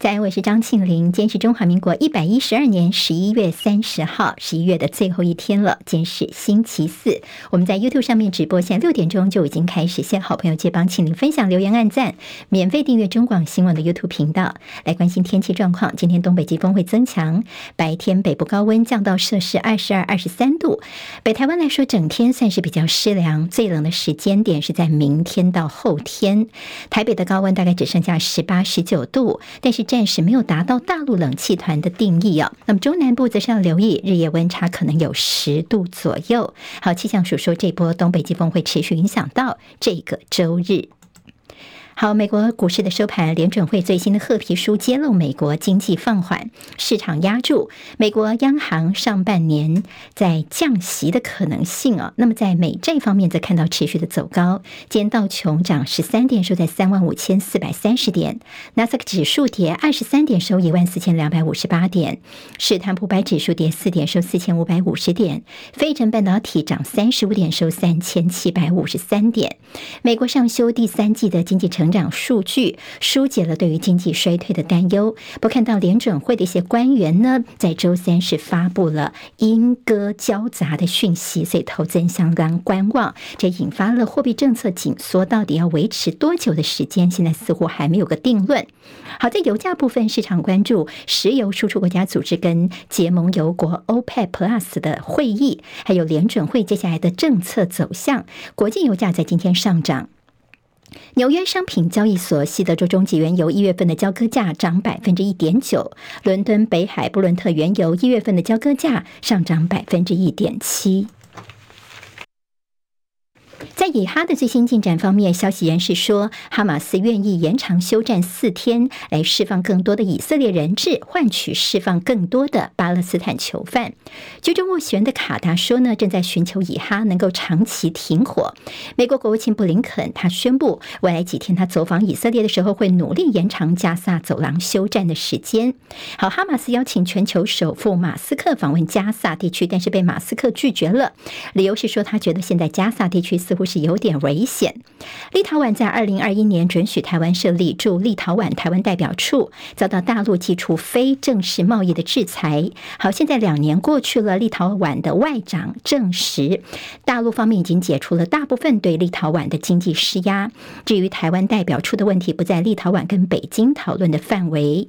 在，我是张庆玲。今天是中华民国一百一十二年十一月三十号，十一月的最后一天了。今天是星期四，我们在 YouTube 上面直播，现在六点钟就已经开始。谢好朋友借帮庆玲分享、留言、按赞，免费订阅中广新闻的 YouTube 频道，来关心天气状况。今天东北季风会增强，白天北部高温降到摄氏二十二、二十三度。北台湾来说，整天算是比较湿凉，最冷的时间点是在明天到后天。台北的高温大概只剩下十八、十九度，但是。暂时没有达到大陆冷气团的定义啊。那么中南部则是要留意日夜温差可能有十度左右。好，气象署说这波东北季风会持续影响到这个周日。好，美国股市的收盘，联准会最新的褐皮书揭露美国经济放缓，市场压住美国央行上半年在降息的可能性啊。那么在美债方面则看到持续的走高，今道琼涨十三点，收在三万五千四百三十点；纳斯达克指数跌二十三点，收一万四千两百五十八点；史坦普百指数跌四点，收四千五百五十点；费城半导体涨三十五点，收三千七百五十三点。美国上修第三季的经济成长数据疏解了对于经济衰退的担忧。不看到联准会的一些官员呢，在周三是发布了莺歌交杂的讯息，所以投资人相当观望。这引发了货币政策紧缩到底要维持多久的时间，现在似乎还没有个定论。好，在油价部分，市场关注石油输出国家组织跟结盟油国 OPEC Plus 的会议，还有联准会接下来的政策走向。国际油价在今天上涨。纽约商品交易所西德州中级原油一月份的交割价涨百分之一点九，伦敦北海布伦特原油一月份的交割价上涨百分之一点七。在以哈的最新进展方面，消息人士说，哈马斯愿意延长休战四天，来释放更多的以色列人质，换取释放更多的巴勒斯坦囚犯。居中斡旋的卡达说呢，正在寻求以哈能够长期停火。美国国务卿布林肯他宣布，未来几天他走访以色列的时候，会努力延长加萨走廊休战的时间。好，哈马斯邀请全球首富马斯克访问加萨地区，但是被马斯克拒绝了，理由是说他觉得现在加萨地区。似乎是有点危险。立陶宛在二零二一年准许台湾设立驻立陶宛台湾代表处，遭到大陆祭出非正式贸易的制裁。好，现在两年过去了，立陶宛的外长证实，大陆方面已经解除了大部分对立陶宛的经济施压。至于台湾代表处的问题，不在立陶宛跟北京讨论的范围。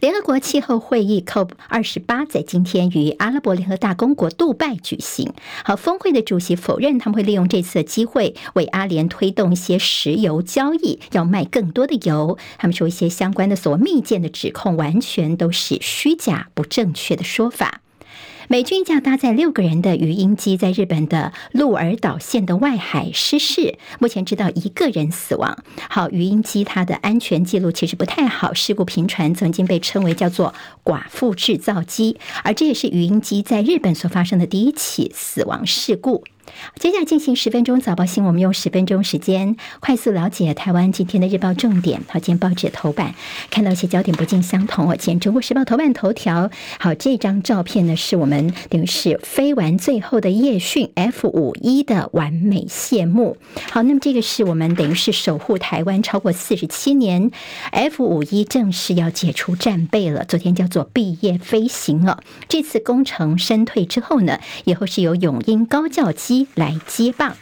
联合国气候会议 COP 二十八在今天于阿拉伯联合大公国杜拜举行。好，峰会的主席否认他们会利用这次的机会为阿联推动一些石油交易，要卖更多的油。他们说一些相关的所密件的指控完全都是虚假、不正确的说法。美军一架搭载六个人的鱼鹰机在日本的鹿儿岛县的外海失事，目前知道一个人死亡。好，鱼鹰机它的安全记录其实不太好，事故频传，曾经被称为叫做“寡妇制造机”，而这也是鱼鹰机在日本所发生的第一起死亡事故。接下来进行十分钟早报新闻，我们用十分钟时间快速了解台湾今天的日报重点。好，今天报纸头版看到一些焦点不尽相同。我今天中国时报头版头条，好，这张照片呢是我们等于是飞完最后的夜训 F 五一的完美谢幕。好，那么这个是我们等于是守护台湾超过四十七年，F 五一正式要解除战备了。昨天叫做毕业飞行了。这次工程身退之后呢，以后是由永鹰高教机。来接棒。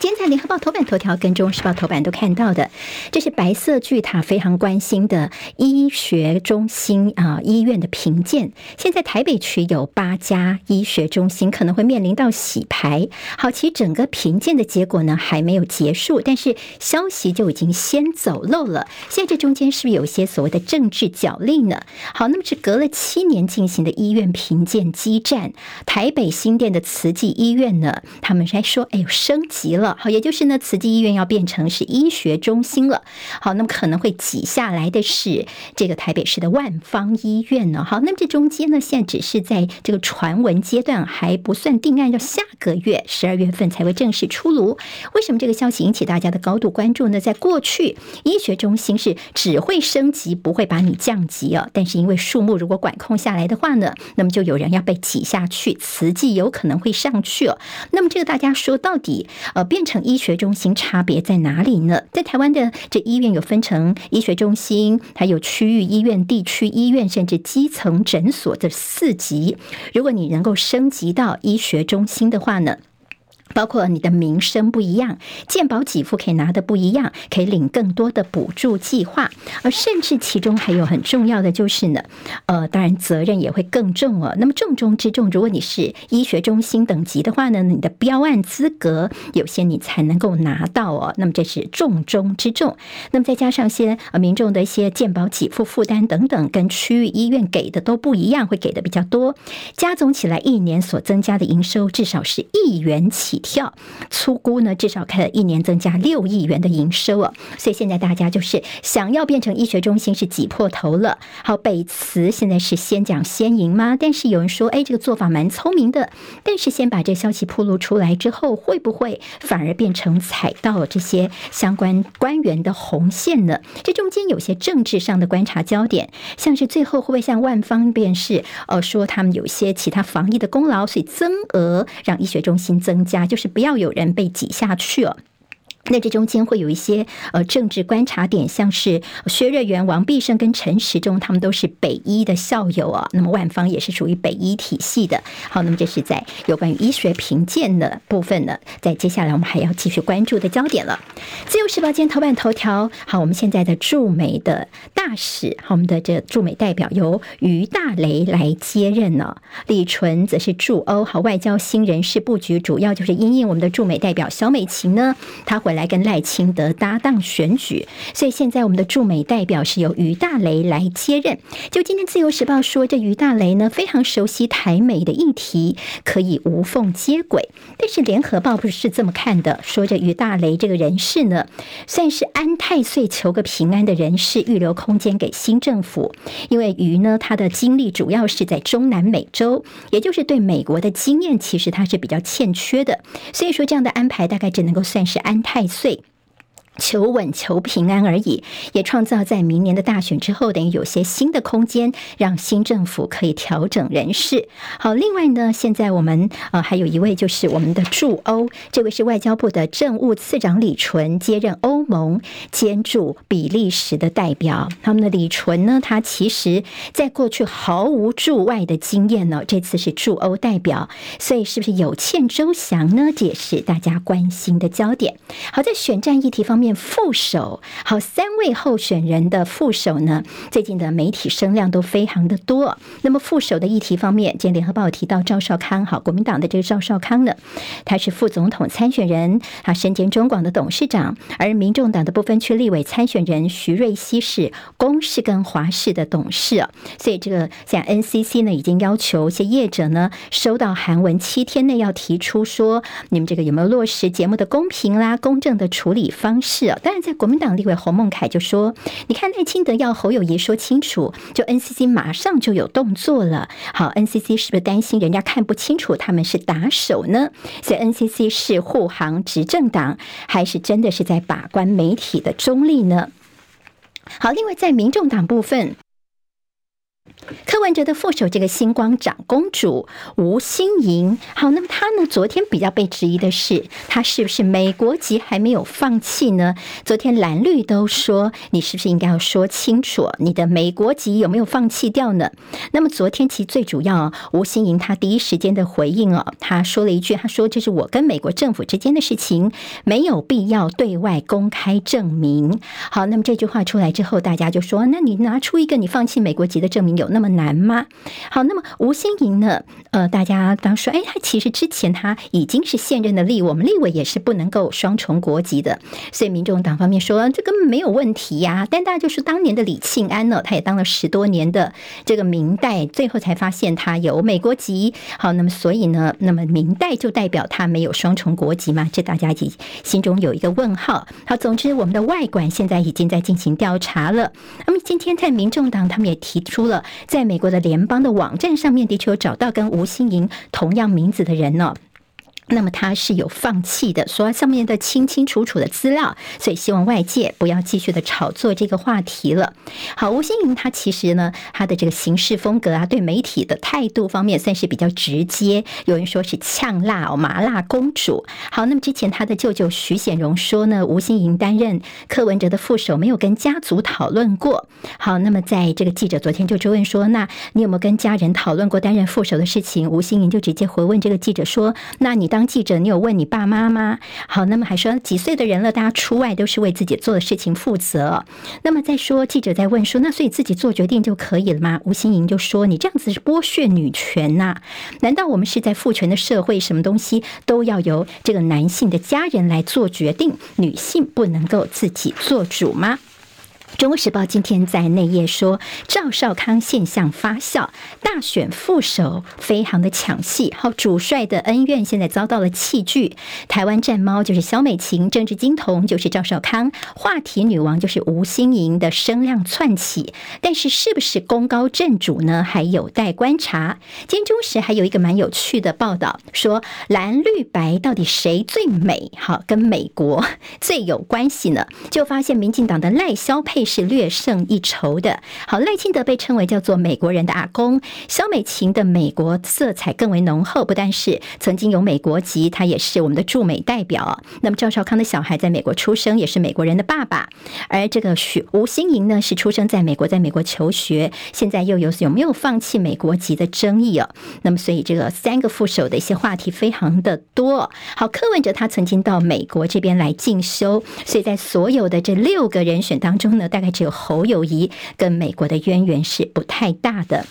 今天在联合报头版头条跟中时报头版都看到的，这是白色巨塔非常关心的医学中心啊，医院的评鉴。现在台北区有八家医学中心可能会面临到洗牌。好，其实整个评鉴的结果呢还没有结束，但是消息就已经先走漏了。现在这中间是不是有些所谓的政治角力呢？好，那么是隔了七年进行的医院评鉴激战，台北新店的慈济医院呢，他们还说，哎呦，升级了。好，也就是呢，慈济医院要变成是医学中心了。好，那么可能会挤下来的是这个台北市的万方医院呢。好，那么这中间呢，现在只是在这个传闻阶段，还不算定案，要下个月十二月份才会正式出炉。为什么这个消息引起大家的高度关注呢？在过去，医学中心是只会升级，不会把你降级啊。但是因为数目如果管控下来的话呢，那么就有人要被挤下去，慈济有可能会上去了。那么这个大家说到底，呃，变变成医学中心差别在哪里呢？在台湾的这医院有分成医学中心，还有区域医院、地区医院，甚至基层诊所的四级。如果你能够升级到医学中心的话呢，包括你的名声不一样，健保给付可以拿的不一样，可以领更多的补助计划，而甚至其中还有很重要的就是呢，呃，当然责任也会更重哦。那么重中之重，如果你是医学中心等级的话呢，你的标案资格有些你才能够拿到哦。那么这是重中之重。那么再加上些呃民众的一些健保给付负担等等，跟区域医院给的都不一样，会给的比较多，加总起来一年所增加的营收至少是亿元起跳，粗估呢，至少开了一年增加六亿元的营收哦，所以现在大家就是想要变成医学中心是挤破头了。好，北慈现在是先讲先赢吗？但是有人说，哎，这个做法蛮聪明的。但是先把这消息披露出来之后，会不会反而变成踩到这些相关官员的红线呢？这中间有些政治上的观察焦点，像是最后会不会像万方便是呃说他们有些其他防疫的功劳，所以增额让医学中心增加就。是不要有人被挤下去了。那这中间会有一些呃政治观察点，像是薛瑞元、王必胜跟陈时中，他们都是北医的校友啊。那么万方也是属于北医体系的。好，那么这是在有关于医学评鉴的部分呢，在接下来我们还要继续关注的焦点了。自由时报今天头版头条，好，我们现在的驻美的大使，好，我们的这驻美代表由于大雷来接任呢，李淳则是驻欧，好，外交新人事布局主要就是因应我们的驻美代表小美琴呢，她回来。来跟赖清德搭档选举，所以现在我们的驻美代表是由于大雷来接任。就今天自由时报说，这于大雷呢非常熟悉台美的议题，可以无缝接轨。但是联合报不是这么看的，说这于大雷这个人士呢，算是安太岁求个平安的人士，预留空间给新政府。因为于呢，他的经历主要是在中南美洲，也就是对美国的经验，其实他是比较欠缺的。所以说这样的安排大概只能够算是安太岁。求稳求平安而已，也创造在明年的大选之后，等于有些新的空间，让新政府可以调整人事。好，另外呢，现在我们呃还有一位就是我们的驻欧，这位是外交部的政务次长李淳接任欧盟兼驻比利时的代表。他们的李淳呢，他其实在过去毫无驻外的经验呢，这次是驻欧代表，所以是不是有欠周详呢？这也是大家关心的焦点。好，在选战议题方面。副手好，三位候选人的副手呢，最近的媒体声量都非常的多。那么副手的议题方面，今天联合报提到赵少康，好，国民党的这个赵少康呢，他是副总统参选人，他身兼中广的董事长，而民众党的不分区立委参选人徐瑞熙是公视跟华视的董事，所以这个像 NCC 呢，已经要求一些业者呢，收到函文七天内要提出说，你们这个有没有落实节目的公平啦、公正的处理方式。是啊，当然，在国民党立委洪孟凯就说：“你看赖清德要侯友谊说清楚，就 NCC 马上就有动作了。好，NCC 是不是担心人家看不清楚他们是打手呢？所以 NCC 是护航执政党，还是真的是在把关媒体的中立呢？好，另外在民众党部分。”柯文哲的副手，这个星光长公主吴欣盈，好，那么她呢？昨天比较被质疑的是，她是不是美国籍还没有放弃呢？昨天蓝绿都说，你是不是应该要说清楚，你的美国籍有没有放弃掉呢？那么昨天其实最主要，吴欣盈她第一时间的回应哦，她说了一句，她说这是我跟美国政府之间的事情，没有必要对外公开证明。好，那么这句话出来之后，大家就说，那你拿出一个你放弃美国籍的证明有？那么难吗？好，那么吴欣盈呢？呃，大家当说，哎，他其实之前他已经是现任的立，我们立委也是不能够双重国籍的，所以民众党方面说这根本没有问题呀。但大家就是当年的李庆安呢，他也当了十多年的这个明代，最后才发现他有美国籍。好，那么所以呢，那么明代就代表他没有双重国籍吗？这大家已心中有一个问号。好，总之我们的外管现在已经在进行调查了。那么今天在民众党他们也提出了。在美国的联邦的网站上面，的确有找到跟吴欣盈同样名字的人呢。那么他是有放弃的，说上面的清清楚楚的资料，所以希望外界不要继续的炒作这个话题了。好，吴欣盈他其实呢，他的这个行事风格啊，对媒体的态度方面算是比较直接，有人说是呛辣哦，麻辣公主。好，那么之前他的舅舅徐显荣说呢，吴欣盈担任柯文哲的副手，没有跟家族讨论过。好，那么在这个记者昨天就追问说，那你有没有跟家人讨论过？担任副手的事情？吴欣盈就直接回问这个记者说，那你当。当记者，你有问你爸妈吗？好，那么还说几岁的人了，大家出外都是为自己做的事情负责。那么再说，记者在问说，那所以自己做决定就可以了吗？吴欣莹就说，你这样子是剥削女权呐？难道我们是在父权的社会，什么东西都要由这个男性的家人来做决定，女性不能够自己做主吗？中国时报今天在内页说，赵少康现象发酵，大选副手非常的抢戏。好，主帅的恩怨现在遭到了弃剧。台湾战猫就是萧美琴，政治金童就是赵少康，话题女王就是吴欣盈的声量窜起。但是是不是功高震主呢？还有待观察。今天中时还有一个蛮有趣的报道，说蓝绿白到底谁最美？好，跟美国最有关系呢？就发现民进党的赖萧是略胜一筹的。好，赖清德被称为叫做美国人的阿公，萧美琴的美国色彩更为浓厚。不但是曾经有美国籍，他也是我们的驻美代表。那么赵少康的小孩在美国出生，也是美国人的爸爸。而这个许吴欣莹呢，是出生在美国，在美国求学，现在又有有没有放弃美国籍的争议哦。那么所以这个三个副手的一些话题非常的多。好，柯文哲他曾经到美国这边来进修，所以在所有的这六个人选当中呢。大概只有侯友谊跟美国的渊源是不太大的。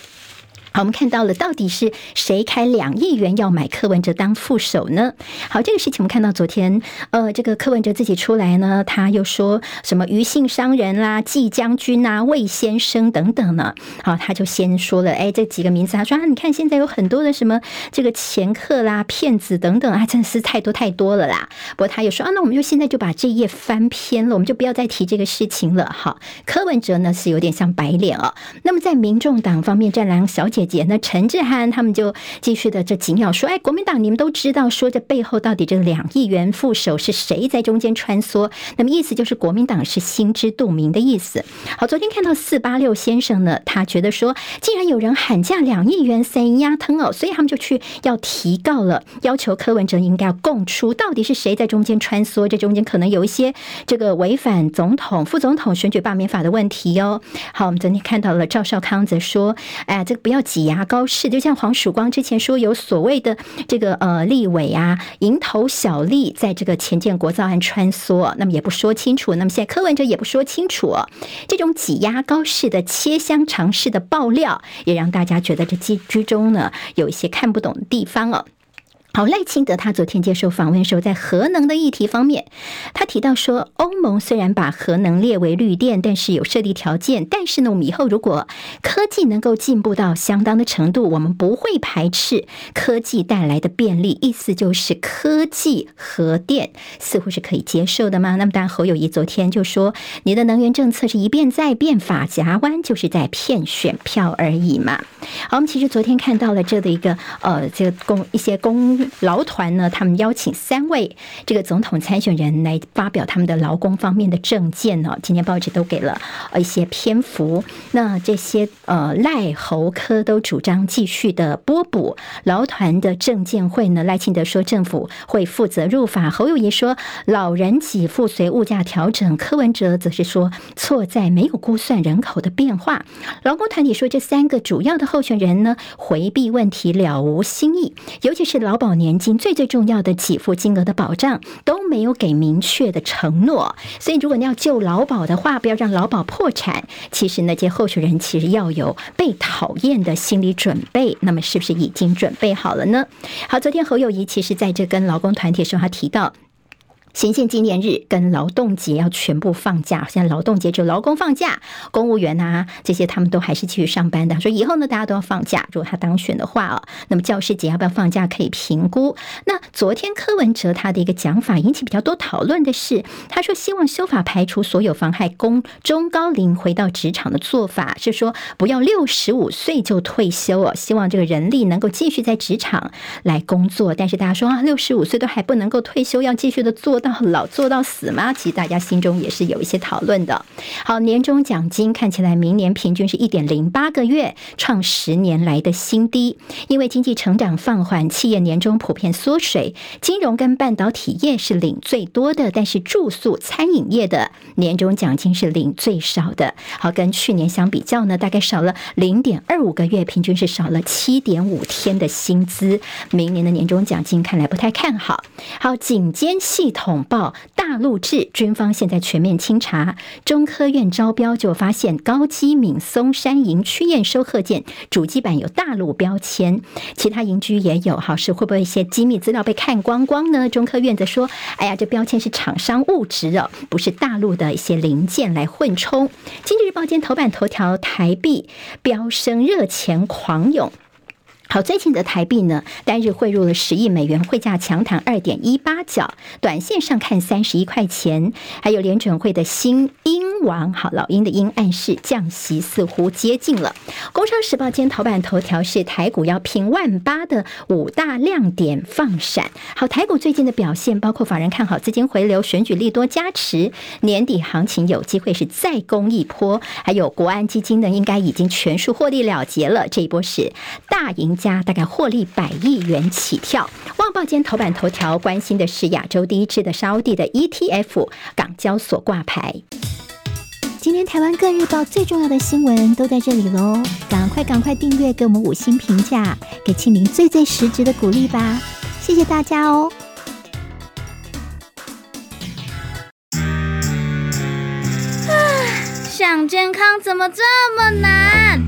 好，我们看到了，到底是谁开两亿元要买柯文哲当副手呢？好，这个事情我们看到昨天，呃，这个柯文哲自己出来呢，他又说什么余姓商人啦、季将军啊、魏先生等等呢？好，他就先说了，哎，这几个名字，他说啊，你看现在有很多的什么这个掮客啦、骗子等等啊，真的是太多太多了啦。不过他又说啊，那我们就现在就把这页翻篇了，我们就不要再提这个事情了。好，柯文哲呢是有点像白脸哦。那么在民众党方面，战狼小姐。姐姐，那陈志汉他们就继续的这紧咬说，哎，国民党你们都知道，说这背后到底这两亿元副手是谁在中间穿梭？那么意思就是国民党是心知肚明的意思。好，昨天看到四八六先生呢，他觉得说，既然有人喊价两亿元三鸭汤哦，所以他们就去要提告了，要求柯文哲应该要供出，到底是谁在中间穿梭？这中间可能有一些这个违反总统、副总统选举罢免法的问题哦。好，我们昨天看到了赵少康则说，哎，这个不要。挤牙膏式，就像黄曙光之前说有所谓的这个呃立委啊，蝇头小利在这个前建国造案穿梭，那么也不说清楚，那么现在柯文哲也不说清楚，这种挤牙膏式的切香肠式的爆料，也让大家觉得这居中呢有一些看不懂的地方哦。好，赖清德他昨天接受访问时候，在核能的议题方面，他提到说，欧盟虽然把核能列为绿电，但是有设立条件。但是呢，我们以后如果科技能够进步到相当的程度，我们不会排斥科技带来的便利。意思就是，科技核电似乎是可以接受的吗？那么，当然侯友谊昨天就说，你的能源政策是一变再变，法夹弯就是在骗选票而已嘛。好，我们其实昨天看到了这的一个呃，这个公一些公。劳团呢，他们邀请三位这个总统参选人来发表他们的劳工方面的政见呢。今天报纸都给了呃一些篇幅。那这些呃赖侯柯都主张继续的拨补劳团的政见会呢。赖清德说政府会负责入法，侯友宜说老人给付随物价调整，柯文哲则是说错在没有估算人口的变化。劳工团体说这三个主要的候选人呢，回避问题了无新意，尤其是劳保。年金最最重要的给付金额的保障都没有给明确的承诺，所以如果你要救劳保的话，不要让劳保破产。其实那些候选人其实要有被讨厌的心理准备，那么是不是已经准备好了呢？好，昨天侯友谊其实在这跟劳工团体的时候，他提到。行宪纪念日跟劳动节要全部放假。现在劳动节只有劳工放假，公务员啊这些他们都还是继续上班的。说以后呢，大家都要放假。如果他当选的话哦，那么教师节要不要放假可以评估。那昨天柯文哲他的一个讲法引起比较多讨论的是，他说希望修法排除所有妨害公中高龄回到职场的做法，是说不要六十五岁就退休哦，希望这个人力能够继续在职场来工作。但是大家说啊，六十五岁都还不能够退休，要继续的做到老做到死吗？其实大家心中也是有一些讨论的。好，年终奖金看起来明年平均是一点零八个月，创十年来的新低。因为经济成长放缓，企业年终普遍缩水，金融跟半导体业是领最多的，但是住宿餐饮业的年终奖金是领最少的。好，跟去年相比较呢，大概少了零点二五个月，平均是少了七点五天的薪资。明年的年终奖金看来不太看好。好，警监系统报大陆制，军方现在全面清查。中科院招标就发现高基敏松山营区验收贺件主机板有大陆标签，其他营区也有。好，是会不会一些机密资料被看光光呢？中科院则说：“哎呀，这标签是厂商误植哦，不是大陆的一些零件来混充。”经济日报今天头版头条：台币飙升，热钱狂涌。好，最近的台币呢，单日汇入了十亿美元，汇价强弹二点一八角，短线上看三十一块钱。还有联准会的新鹰王，好，老鹰的鹰暗示降息似乎接近了。工商时报今天头版头条是台股要拼万八的五大亮点放闪。好，台股最近的表现，包括法人看好资金回流、选举利多加持，年底行情有机会是再攻一波。还有国安基金呢，应该已经全数获利了结了，这一波是大赢。家大概获利百亿元起跳。旺报今天头版头条关心的是亚洲第一支的沙乌地的 ETF 港交所挂牌。今天台湾各日报最重要的新闻都在这里喽，赶快赶快订阅，给我们五星评价，给庆明最最实质的鼓励吧，谢谢大家哦。啊，想健康怎么这么难？